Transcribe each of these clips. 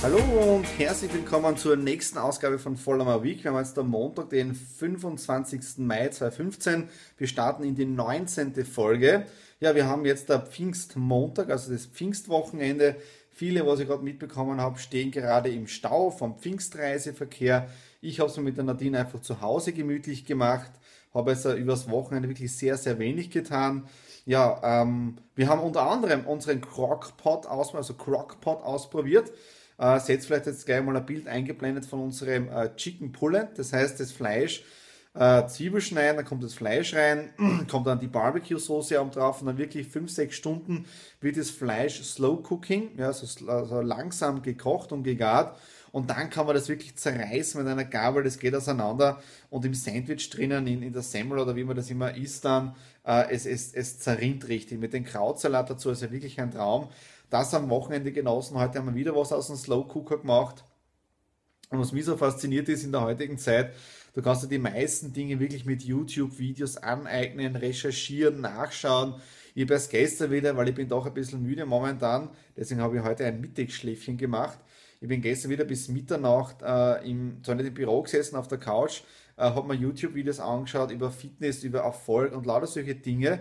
Hallo und herzlich willkommen zur nächsten Ausgabe von Follower Week. Wir haben jetzt am Montag, den 25. Mai 2015. Wir starten in die 19. Folge. Ja, wir haben jetzt der Pfingstmontag, also das Pfingstwochenende. Viele, was ich gerade mitbekommen habe, stehen gerade im Stau vom Pfingstreiseverkehr. Ich habe es mir mit der Nadine einfach zu Hause gemütlich gemacht, habe also übers Wochenende wirklich sehr, sehr wenig getan. Ja, ähm, wir haben unter anderem unseren Crockpot aus, also Crockpot ausprobiert. Äh, seht vielleicht jetzt gleich mal ein Bild eingeblendet von unserem äh, Chicken Pullet. Das heißt, das Fleisch äh, Zwiebel schneiden, dann kommt das Fleisch rein, kommt dann die Barbecue-Soße oben drauf und dann wirklich 5-6 Stunden wird das Fleisch Slow Cooking, ja, so, also langsam gekocht und gegart. Und dann kann man das wirklich zerreißen mit einer Gabel, das geht auseinander und im Sandwich drinnen, in, in der Semmel oder wie man das immer isst dann, äh, es, es, es zerrinnt richtig. Mit dem Krautsalat dazu ist ja wirklich ein Traum. Das am Wochenende genossen. Heute haben wir wieder was aus dem Slow Cooker gemacht. Und was mich so fasziniert ist in der heutigen Zeit, Du kannst dir die meisten Dinge wirklich mit YouTube-Videos aneignen, recherchieren, nachschauen. Ich habe erst gestern wieder, weil ich bin doch ein bisschen müde momentan, deswegen habe ich heute ein Mittagsschläfchen gemacht. Ich bin gestern wieder bis Mitternacht äh, im, zwar nicht im Büro gesessen, auf der Couch, äh, habe mir YouTube-Videos angeschaut über Fitness, über Erfolg und lauter solche Dinge.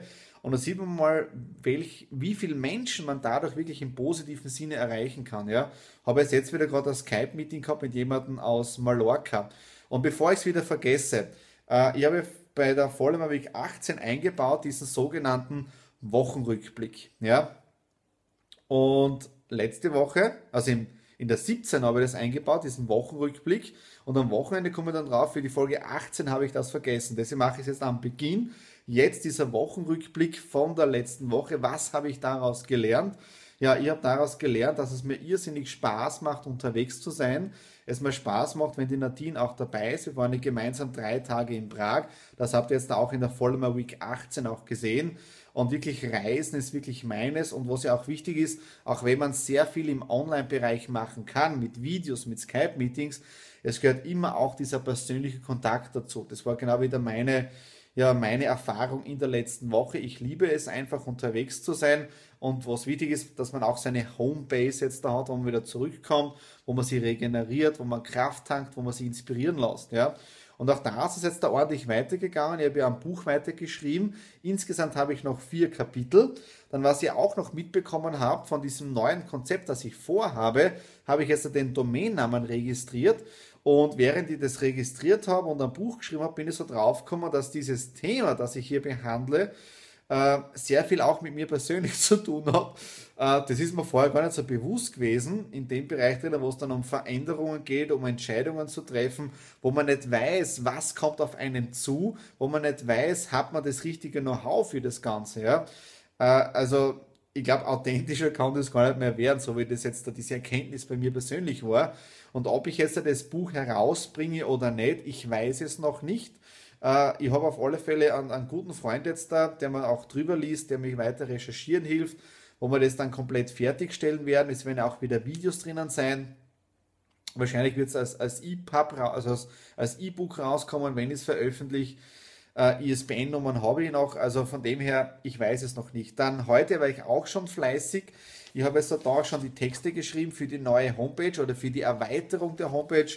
Und da sieht man mal, welch, wie viele Menschen man dadurch wirklich im positiven Sinne erreichen kann. Ja? Habe jetzt wieder gerade ein Skype-Meeting gehabt mit jemandem aus Mallorca. Und bevor ich es wieder vergesse, äh, ich habe bei der Vollmer Week 18 eingebaut, diesen sogenannten Wochenrückblick. Ja? Und letzte Woche, also im, in der 17 habe ich das eingebaut, diesen Wochenrückblick. Und am Wochenende komme ich dann drauf, für die Folge 18 habe ich das vergessen. Deswegen mache ich es jetzt am Beginn. Jetzt dieser Wochenrückblick von der letzten Woche. Was habe ich daraus gelernt? Ja, ich habe daraus gelernt, dass es mir irrsinnig Spaß macht, unterwegs zu sein. Es mir Spaß macht, wenn die Nadine auch dabei ist. Wir waren ja gemeinsam drei Tage in Prag. Das habt ihr jetzt auch in der Vollmer Week 18 auch gesehen. Und wirklich Reisen ist wirklich meines. Und was ja auch wichtig ist, auch wenn man sehr viel im Online-Bereich machen kann, mit Videos, mit Skype-Meetings, es gehört immer auch dieser persönliche Kontakt dazu. Das war genau wieder meine ja meine Erfahrung in der letzten Woche. Ich liebe es einfach unterwegs zu sein und was wichtig ist, dass man auch seine Homebase jetzt da hat, wo man wieder zurückkommt, wo man sie regeneriert, wo man Kraft tankt, wo man sie inspirieren lässt. Ja. Und auch da ist jetzt da ordentlich weitergegangen. Ich habe ja ein Buch weitergeschrieben. Insgesamt habe ich noch vier Kapitel. Dann, was ihr auch noch mitbekommen habt von diesem neuen Konzept, das ich vorhabe, habe ich jetzt den Domainnamen registriert. Und während ich das registriert habe und ein Buch geschrieben habe, bin ich so draufgekommen, dass dieses Thema, das ich hier behandle, äh, sehr viel auch mit mir persönlich zu tun hat. Äh, das ist mir vorher gar nicht so bewusst gewesen, in dem Bereich drin, wo es dann um Veränderungen geht, um Entscheidungen zu treffen, wo man nicht weiß, was kommt auf einen zu, wo man nicht weiß, hat man das richtige Know-how für das Ganze. Ja? Äh, also ich glaube, authentischer kann das gar nicht mehr werden, so wie das jetzt diese Erkenntnis bei mir persönlich war. Und ob ich jetzt das Buch herausbringe oder nicht, ich weiß es noch nicht. Äh, ich habe auf alle Fälle einen, einen, guten Freund jetzt da, der mir auch drüber liest, der mich weiter recherchieren hilft, wo wir das dann komplett fertigstellen werden. Es werden auch wieder Videos drinnen sein. Wahrscheinlich wird es als, als EPUB, also als, als E-Book rauskommen, wenn es veröffentlicht. Äh, ISBN-Nummern habe ich noch, also von dem her, ich weiß es noch nicht. Dann heute war ich auch schon fleißig. Ich habe jetzt da auch schon die Texte geschrieben für die neue Homepage oder für die Erweiterung der Homepage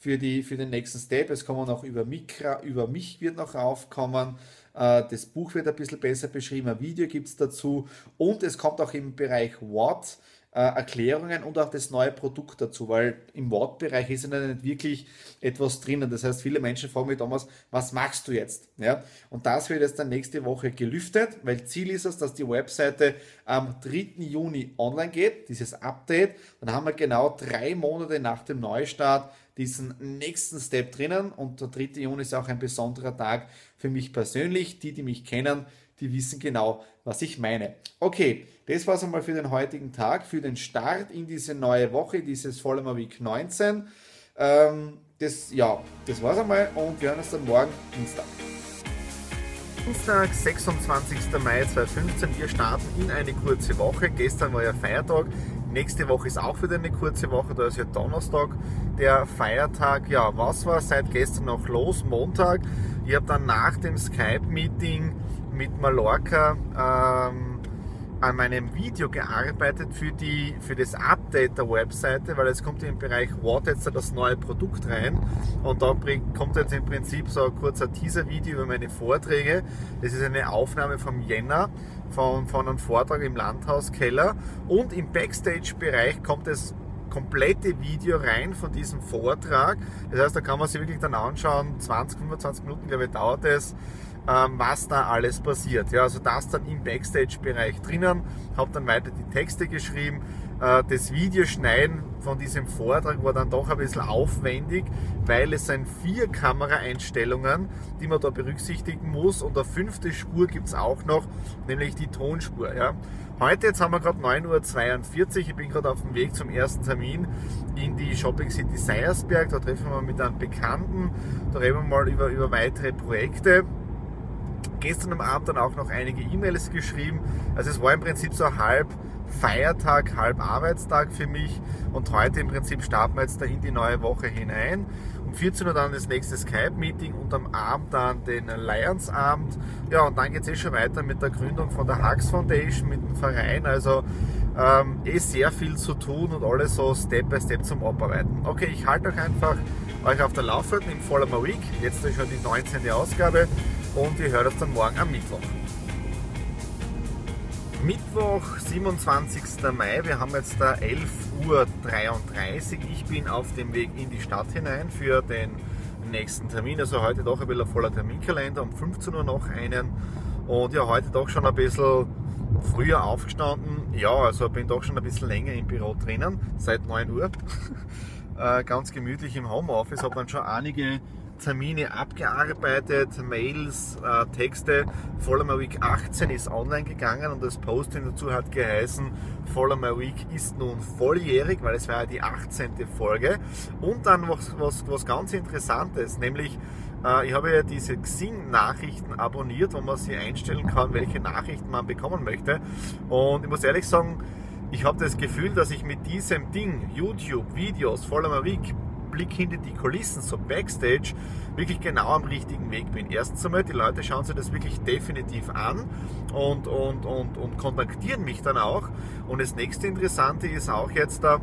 für, die, für den nächsten Step. Es kommen noch über mich, über mich wird noch raufkommen. Äh, das Buch wird ein bisschen besser beschrieben, ein Video gibt es dazu und es kommt auch im Bereich What äh, Erklärungen und auch das neue Produkt dazu, weil im Wortbereich ist ja nicht wirklich etwas drinnen. Das heißt, viele Menschen fragen mich damals, was machst du jetzt? Ja? Und das wird jetzt dann nächste Woche gelüftet, weil Ziel ist es, dass die Webseite am 3. Juni online geht, dieses Update. Dann haben wir genau drei Monate nach dem Neustart diesen nächsten Step drinnen und der 3. Juni ist auch ein besonderer Tag für mich persönlich. Die, die mich kennen, die wissen genau, was ich meine. Okay, das war es einmal für den heutigen Tag, für den Start in diese neue Woche, dieses Follower Week 19. Ähm, das, ja, das war es einmal und wir hören uns dann morgen Dienstag. Dienstag, 26. Mai 2015. Wir starten in eine kurze Woche. Gestern war ja Feiertag. Nächste Woche ist auch wieder eine kurze Woche, da ist ja Donnerstag der Feiertag. Ja, was war seit gestern noch los? Montag. Ich habe dann nach dem Skype-Meeting mit Mallorca ähm, an meinem Video gearbeitet für, die, für das Update der Webseite, weil es kommt im Bereich What jetzt das neue Produkt rein und da kommt jetzt im Prinzip so ein kurzer Teaser-Video über meine Vorträge. Das ist eine Aufnahme vom Jänner von, von einem Vortrag im Landhauskeller und im Backstage-Bereich kommt es komplette Video rein von diesem Vortrag. Das heißt, da kann man sich wirklich dann anschauen, 20, 25 Minuten, glaube ich, dauert es ähm, was da alles passiert. Ja, also das dann im Backstage-Bereich drinnen, habe dann weiter die Texte geschrieben. Äh, das Videoschneiden von diesem Vortrag war dann doch ein bisschen aufwendig, weil es sind vier Kameraeinstellungen, die man da berücksichtigen muss und eine fünfte Spur gibt es auch noch, nämlich die Tonspur. Ja. Heute, jetzt haben wir gerade 9.42 Uhr, ich bin gerade auf dem Weg zum ersten Termin in die Shopping City Seiersberg, da treffen wir mit einem Bekannten, da reden wir mal über, über weitere Projekte gestern am Abend dann auch noch einige E-Mails geschrieben. Also es war im Prinzip so halb Feiertag, halb Arbeitstag für mich und heute im Prinzip starten wir jetzt da in die neue Woche hinein. Um 14 Uhr dann das nächste Skype-Meeting und am Abend dann den Lions-Abend. Ja, und dann geht es eh schon weiter mit der Gründung von der Hux Foundation, mit dem Verein. Also ähm, eh sehr viel zu tun und alles so Step by Step zum Abarbeiten. Okay, ich halte euch einfach euch auf der Laufenden im Follow Week. Jetzt ist schon die 19. Ausgabe und ihr hört es dann morgen am Mittwoch. Mittwoch, 27. Mai, wir haben jetzt da 11.33 Uhr. Ich bin auf dem Weg in die Stadt hinein für den nächsten Termin. Also heute doch ein bisschen voller Terminkalender, um 15 Uhr noch einen. Und ja, heute doch schon ein bisschen früher aufgestanden. Ja, also bin doch schon ein bisschen länger im Büro drinnen, seit 9 Uhr. Äh, ganz gemütlich im Homeoffice, habe dann schon einige Termine abgearbeitet, Mails, äh, Texte. Follow Week 18 ist online gegangen und das Posting dazu hat geheißen, Follow Week ist nun volljährig, weil es war ja die 18. Folge. Und dann was, was, was ganz Interessantes, nämlich äh, ich habe ja diese Xing-Nachrichten abonniert, wo man sich einstellen kann, welche Nachrichten man bekommen möchte. Und ich muss ehrlich sagen, ich habe das Gefühl, dass ich mit diesem Ding, YouTube, Videos, Follow Week, Blick hinter die Kulissen, so Backstage, wirklich genau am richtigen Weg bin. Erstens einmal, die Leute schauen sich das wirklich definitiv an und, und, und, und kontaktieren mich dann auch. Und das nächste Interessante ist auch jetzt da,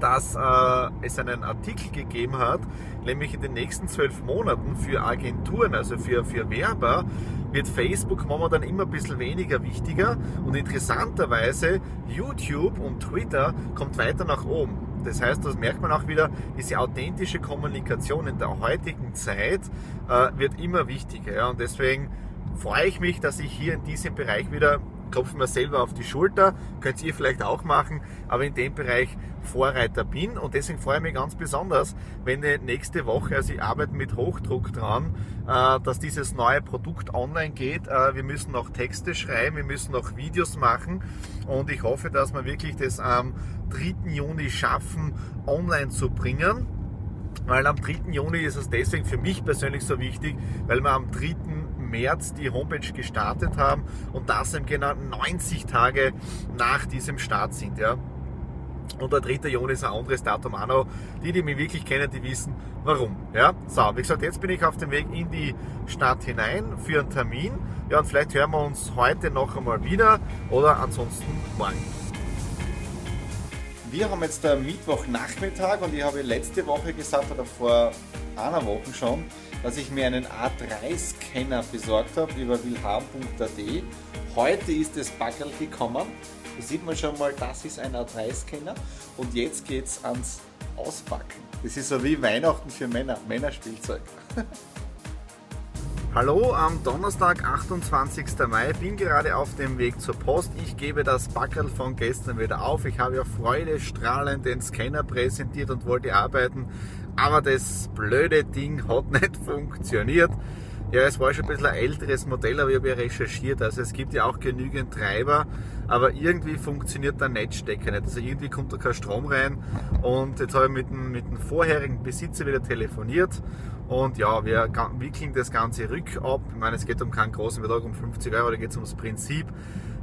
dass äh, es einen Artikel gegeben hat, nämlich in den nächsten zwölf Monaten für Agenturen, also für, für Werber, wird Facebook momentan immer ein bisschen weniger wichtiger und interessanterweise YouTube und Twitter kommt weiter nach oben. Das heißt, das merkt man auch wieder, diese authentische Kommunikation in der heutigen Zeit äh, wird immer wichtiger. Ja? Und deswegen freue ich mich, dass ich hier in diesem Bereich wieder klopfe mir selber auf die Schulter, könnt ihr vielleicht auch machen, aber in dem Bereich Vorreiter bin und deswegen freue ich mich ganz besonders, wenn nächste Woche, also ich arbeite mit Hochdruck dran, äh, dass dieses neue Produkt online geht. Äh, wir müssen noch Texte schreiben, wir müssen noch Videos machen und ich hoffe, dass wir wirklich das am 3. Juni schaffen, online zu bringen. Weil am 3. Juni ist es deswegen für mich persönlich so wichtig, weil wir am 3. März die Homepage gestartet haben und das eben genau 90 Tage nach diesem Start sind. Ja. Und der 3. Juni ist ein anderes Datum auch noch. Die, die mich wirklich kennen, die wissen warum. Ja, so, wie gesagt, jetzt bin ich auf dem Weg in die Stadt hinein für einen Termin. Ja, und vielleicht hören wir uns heute noch einmal wieder oder ansonsten morgen. Wir haben jetzt der Mittwochnachmittag und ich habe letzte Woche gesagt oder vor einer Woche schon, dass ich mir einen A3-Scanner besorgt habe über willhaben.at. Heute ist das Backel gekommen. Da sieht man schon mal, das ist ein A3-Scanner und jetzt geht es ans Auspacken. Das ist so wie Weihnachten für Männer, Männerspielzeug. Hallo am Donnerstag, 28. Mai. Bin gerade auf dem Weg zur Post. Ich gebe das Backerl von gestern wieder auf. Ich habe ja freudestrahlend den Scanner präsentiert und wollte arbeiten, aber das blöde Ding hat nicht funktioniert. Ja, es war schon ein bisschen ein älteres Modell, aber ich habe ja recherchiert. Also es gibt ja auch genügend Treiber, aber irgendwie funktioniert der Netzstecker nicht. Also irgendwie kommt da kein Strom rein. Und jetzt habe ich mit dem, mit dem vorherigen Besitzer wieder telefoniert. Und ja, wir wickeln das Ganze rückab. Ich meine, es geht um keinen großen Betrag, um 50 Euro, da geht es ums Prinzip.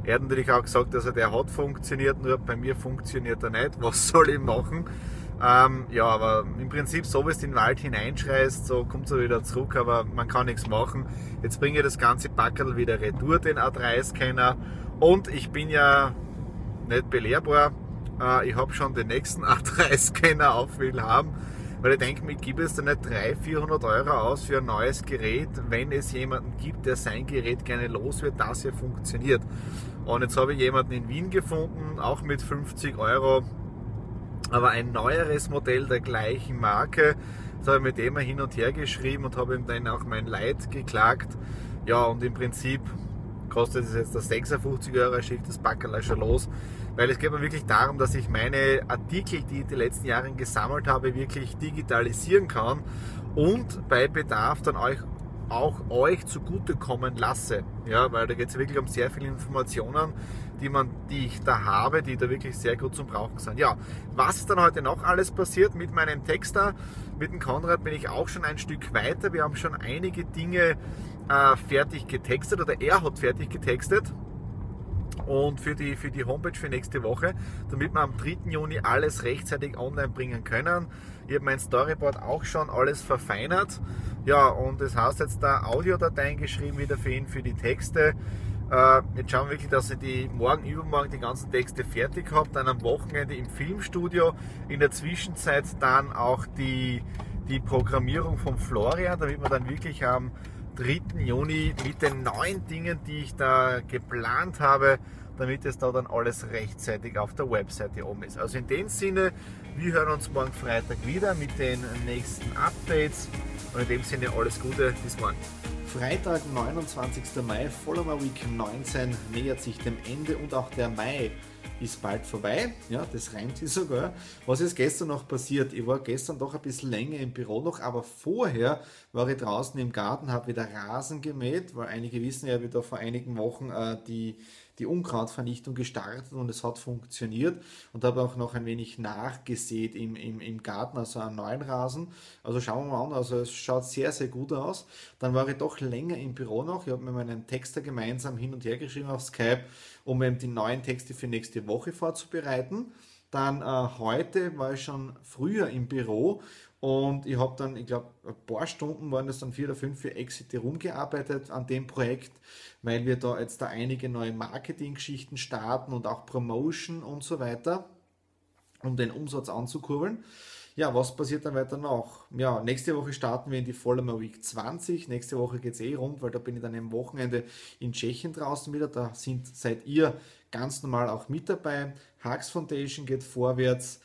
Er hat natürlich auch gesagt, dass er der hat funktioniert, nur bei mir funktioniert er nicht. Was soll ich machen? Ähm, ja, aber im Prinzip, so wie es den Wald hineinschreist, so kommt es wieder zurück, aber man kann nichts machen. Jetzt bringe ich das ganze Packerl wieder retour, den A3-Scanner. Und ich bin ja nicht belehrbar. Äh, ich habe schon den nächsten A3-Scanner auf Willhaben. Weil ich denke, ich gebe jetzt da nicht 300, 400 Euro aus für ein neues Gerät, wenn es jemanden gibt, der sein Gerät gerne los wird, das hier funktioniert. Und jetzt habe ich jemanden in Wien gefunden, auch mit 50 Euro aber ein neueres Modell der gleichen Marke. Das habe ich mit dem hin und her geschrieben und habe ihm dann auch mein Leid geklagt. Ja, und im Prinzip kostet es jetzt das 56 Euro, schickt das Backerl schon los. Weil es geht mir wirklich darum, dass ich meine Artikel, die ich die letzten Jahre gesammelt habe, wirklich digitalisieren kann und bei Bedarf dann euch auch euch zugutekommen lasse. Ja, weil da geht es wirklich um sehr viele Informationen, die, man, die ich da habe, die da wirklich sehr gut zum Brauchen sind. Ja, was ist dann heute noch alles passiert mit meinem Texter? Mit dem Konrad bin ich auch schon ein Stück weiter. Wir haben schon einige Dinge äh, fertig getextet oder er hat fertig getextet und für die, für die Homepage für nächste Woche, damit wir am 3. Juni alles rechtzeitig online bringen können. Ich habe mein Storyboard auch schon alles verfeinert. Ja, und das heißt jetzt da Audiodateien geschrieben wieder für ihn, für die Texte. Äh, jetzt schauen wir wirklich, dass ich die morgen, übermorgen die ganzen Texte fertig habe. Dann am Wochenende im Filmstudio. In der Zwischenzeit dann auch die, die Programmierung von Florian, damit wir dann wirklich am 3. Juni mit den neuen Dingen, die ich da geplant habe, damit es da dann alles rechtzeitig auf der Webseite oben ist. Also in dem Sinne, wir hören uns morgen Freitag wieder mit den nächsten Updates und in dem Sinne alles Gute, bis morgen. Freitag, 29. Mai, Follower Week 19 nähert sich dem Ende und auch der Mai ist bald vorbei. Ja, das reimt sich sogar. Was ist gestern noch passiert? Ich war gestern doch ein bisschen länger im Büro noch, aber vorher war ich draußen im Garten, habe wieder Rasen gemäht, weil einige wissen ja, wie da vor einigen Wochen äh, die die Unkrautvernichtung gestartet und es hat funktioniert und habe auch noch ein wenig nachgesät im, im, im Garten, also einen neuen Rasen. Also schauen wir mal an, also es schaut sehr, sehr gut aus. Dann war ich doch länger im Büro noch, ich habe mit meinen Texter gemeinsam hin und her geschrieben auf Skype, um eben die neuen Texte für nächste Woche vorzubereiten. Dann äh, heute war ich schon früher im Büro und ich habe dann, ich glaube, ein paar Stunden waren das dann vier oder fünf für Exit rumgearbeitet an dem Projekt, weil wir da jetzt da einige neue Marketing-Geschichten starten und auch Promotion und so weiter, um den Umsatz anzukurbeln. Ja, was passiert dann weiter noch? Ja, nächste Woche starten wir in die Follower Week 20. Nächste Woche geht es eh rund, weil da bin ich dann am Wochenende in Tschechien draußen wieder. Da sind, seid ihr ganz normal auch mit dabei. Hux Foundation geht vorwärts.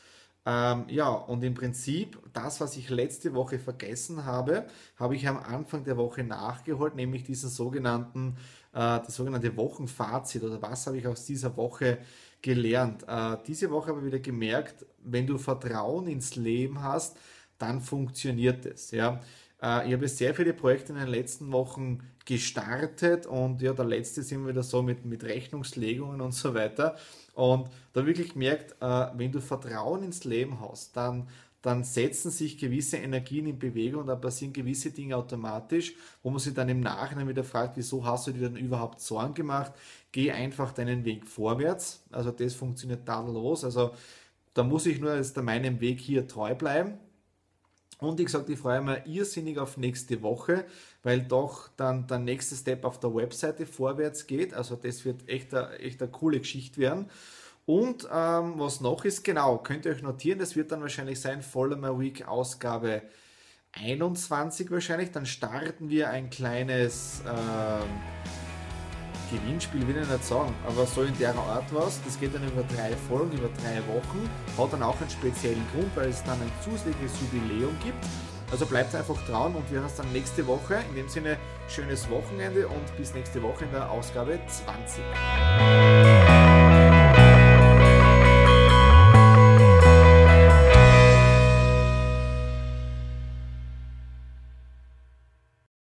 Ähm, ja, und im Prinzip, das, was ich letzte Woche vergessen habe, habe ich am Anfang der Woche nachgeholt, nämlich diesen sogenannten, äh, das sogenannte Wochenfazit oder was habe ich aus dieser Woche gelernt. Äh, diese Woche habe ich wieder gemerkt, wenn du Vertrauen ins Leben hast, dann funktioniert es. Ja. Äh, ich habe sehr viele Projekte in den letzten Wochen gestartet und ja, der letzte sind wieder so mit, mit Rechnungslegungen und so weiter. Und da wirklich gemerkt, äh, wenn du Vertrauen ins Leben hast, dann, dann setzen sich gewisse Energien in Bewegung und dann passieren gewisse Dinge automatisch, wo man sich dann im Nachhinein wieder fragt, wieso hast du dir dann überhaupt Sorgen gemacht? Geh einfach deinen Weg vorwärts. Also das funktioniert tadellos. Also da muss ich nur jetzt meinem Weg hier treu bleiben. Und ich gesagt, ich freue mich irrsinnig auf nächste Woche, weil doch dann der nächste Step auf der Webseite vorwärts geht. Also das wird echt eine, echt eine coole Geschichte werden. Und ähm, was noch ist, genau, könnt ihr euch notieren, das wird dann wahrscheinlich sein Follow My Week Ausgabe 21 wahrscheinlich. Dann starten wir ein kleines ähm, Gewinnspiel, will ich nicht sagen, aber so in der Art was. Das geht dann über drei Folgen, über drei Wochen. Hat dann auch einen speziellen Grund, weil es dann ein zusätzliches Jubiläum gibt. Also bleibt einfach dran und wir hören uns dann nächste Woche. In dem Sinne, schönes Wochenende und bis nächste Woche in der Ausgabe 20.